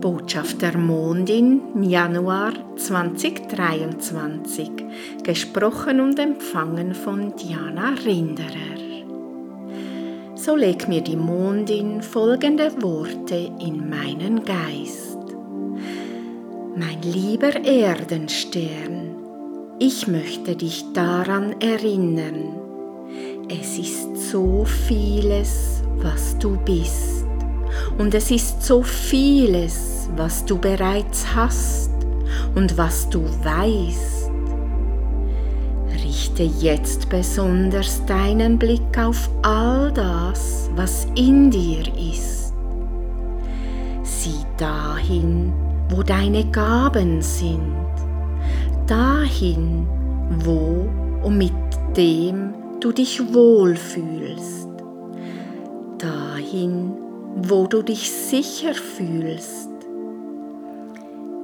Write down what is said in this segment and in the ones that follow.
Botschaft der Mondin, Januar 2023, gesprochen und empfangen von Diana Rinderer. So leg mir die Mondin folgende Worte in meinen Geist. Mein lieber Erdenstern, ich möchte dich daran erinnern, es ist so vieles, was du bist und es ist so vieles, was du bereits hast und was du weißt. Richte jetzt besonders deinen Blick auf all das, was in dir ist. Sieh dahin, wo deine Gaben sind, dahin, wo und mit dem du dich wohlfühlst, dahin, wo du dich sicher fühlst.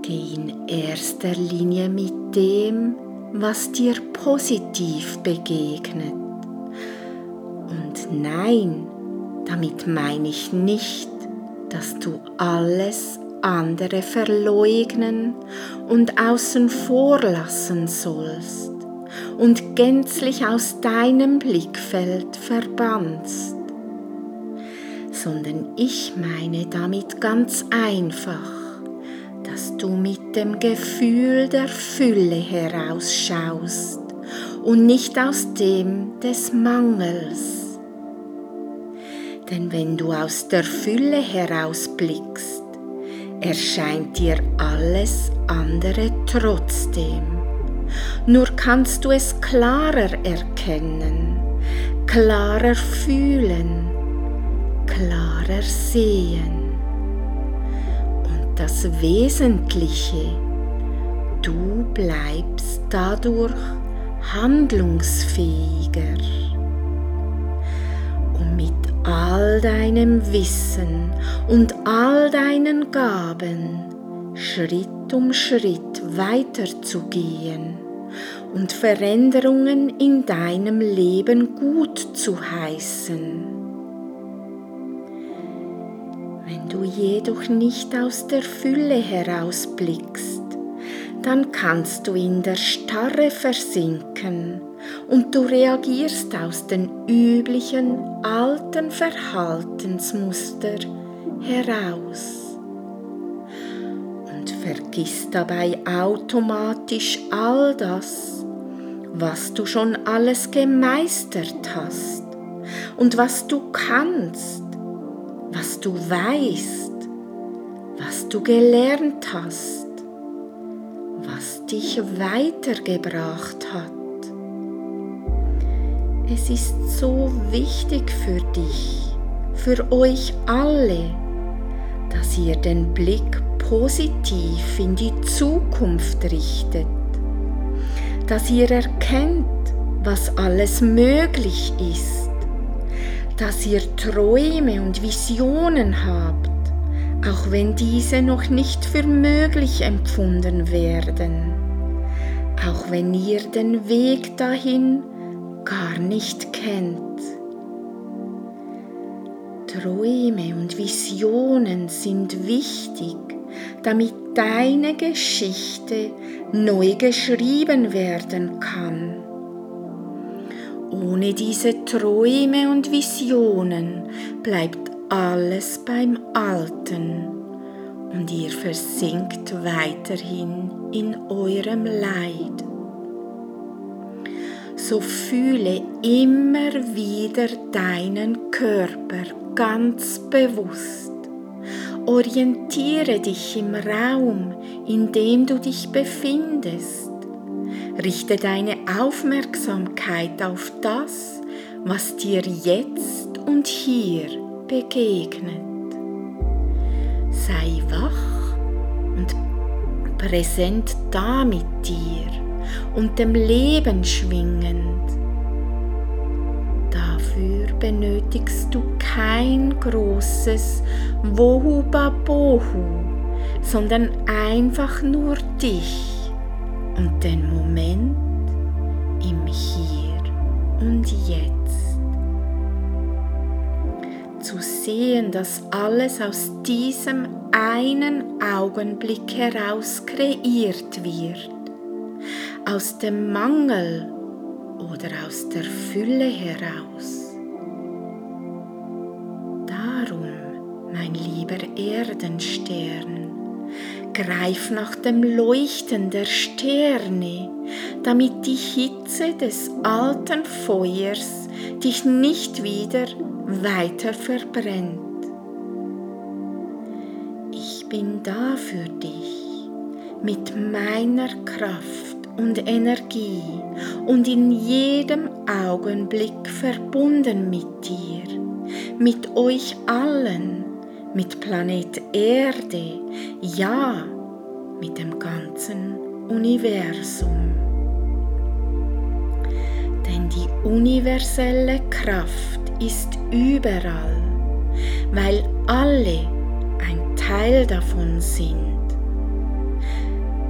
Geh in erster Linie mit dem, was dir positiv begegnet. Und nein, damit meine ich nicht, dass du alles andere verleugnen und außen vor lassen sollst und gänzlich aus deinem Blickfeld verbannst sondern ich meine damit ganz einfach, dass du mit dem Gefühl der Fülle herausschaust und nicht aus dem des Mangels. Denn wenn du aus der Fülle herausblickst, erscheint dir alles andere trotzdem. Nur kannst du es klarer erkennen, klarer fühlen klarer sehen. Und das Wesentliche, du bleibst dadurch handlungsfähiger. Und mit all deinem Wissen und all deinen Gaben Schritt um Schritt weiterzugehen und Veränderungen in deinem Leben gut zu heißen. Wenn du jedoch nicht aus der Fülle herausblickst, dann kannst du in der Starre versinken und du reagierst aus den üblichen alten Verhaltensmuster heraus. Und vergisst dabei automatisch all das, was du schon alles gemeistert hast und was du kannst du weißt, was du gelernt hast, was dich weitergebracht hat. Es ist so wichtig für dich, für euch alle, dass ihr den Blick positiv in die Zukunft richtet, dass ihr erkennt, was alles möglich ist dass ihr Träume und Visionen habt, auch wenn diese noch nicht für möglich empfunden werden, auch wenn ihr den Weg dahin gar nicht kennt. Träume und Visionen sind wichtig, damit deine Geschichte neu geschrieben werden kann. Ohne diese Träume und Visionen bleibt alles beim Alten und ihr versinkt weiterhin in eurem Leid. So fühle immer wieder deinen Körper ganz bewusst. Orientiere dich im Raum, in dem du dich befindest Richte deine Aufmerksamkeit auf das, was dir jetzt und hier begegnet. Sei wach und präsent da mit dir und dem Leben schwingend. Dafür benötigst du kein großes Wohu Babohu, sondern einfach nur dich und den Moment im Hier und Jetzt. zu sehen, dass alles aus diesem einen Augenblick heraus kreiert wird, aus dem Mangel oder aus der Fülle heraus. Darum, mein lieber Erdenstern, greif nach dem Leuchten der Sterne, damit die Hitze des alten Feuers dich nicht wieder weiter verbrennt. Ich bin da für dich mit meiner Kraft und Energie und in jedem Augenblick verbunden mit dir, mit euch allen, mit Planet Erde, ja, mit dem ganzen Universum. Denn die universelle Kraft ist überall, weil alle ein Teil davon sind.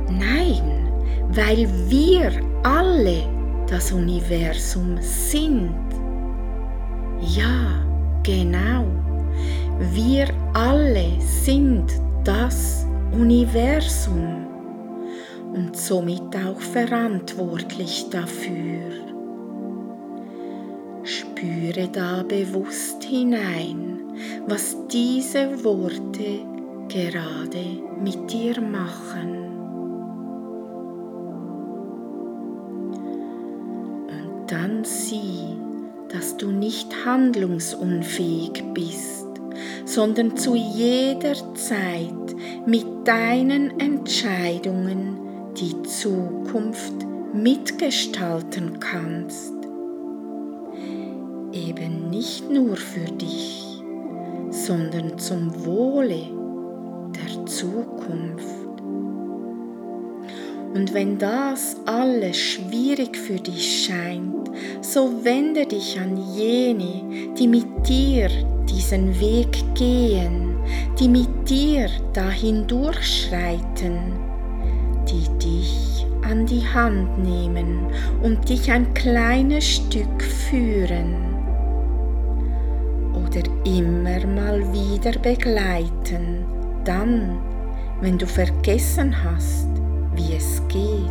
Nein, weil wir alle das Universum sind. Ja, genau. Wir alle sind das Universum und somit auch verantwortlich dafür. Spüre da bewusst hinein, was diese Worte gerade mit dir machen. Und dann sieh, dass du nicht handlungsunfähig bist, sondern zu jeder Zeit mit deinen Entscheidungen die Zukunft mitgestalten kannst eben nicht nur für dich, sondern zum Wohle der Zukunft. Und wenn das alles schwierig für dich scheint, so wende dich an jene, die mit dir diesen Weg gehen, die mit dir dahin durchschreiten, die dich an die Hand nehmen und dich ein kleines Stück führen oder immer mal wieder begleiten, dann, wenn du vergessen hast, wie es geht.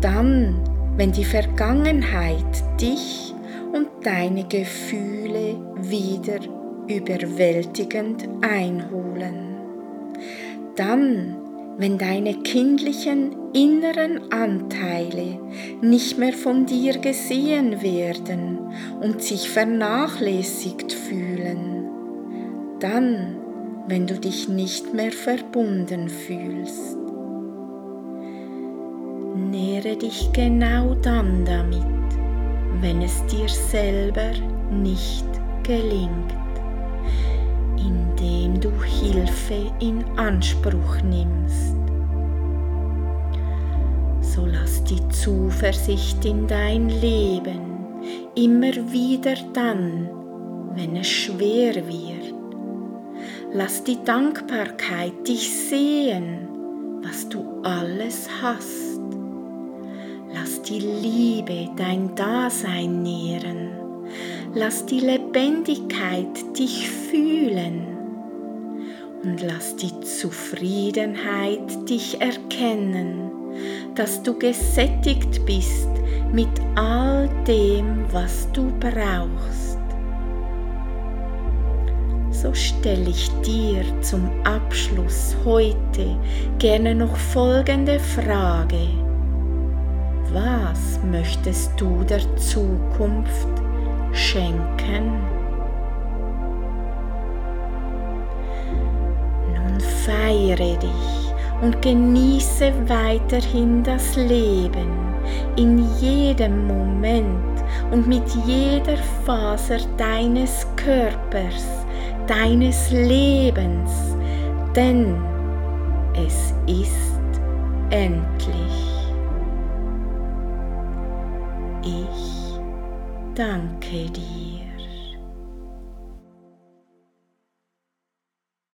Dann, wenn die Vergangenheit dich und deine Gefühle wieder überwältigend einholen. Dann, wenn deine kindlichen inneren Anteile nicht mehr von dir gesehen werden und sich vernachlässigt fühlen, dann, wenn du dich nicht mehr verbunden fühlst. Nähre dich genau dann damit, wenn es dir selber nicht gelingt indem du Hilfe in Anspruch nimmst. So lass die Zuversicht in dein Leben immer wieder dann, wenn es schwer wird. Lass die Dankbarkeit dich sehen, was du alles hast. Lass die Liebe dein Dasein nähren. Lass die Lebendigkeit dich fühlen und lass die Zufriedenheit dich erkennen, dass du gesättigt bist mit all dem, was du brauchst. So stelle ich dir zum Abschluss heute gerne noch folgende Frage. Was möchtest du der Zukunft schenken? Nun feiere dich und genieße weiterhin das Leben in jedem Moment und mit jeder Faser deines Körpers, deines Lebens, denn es ist endlich. Danke dir.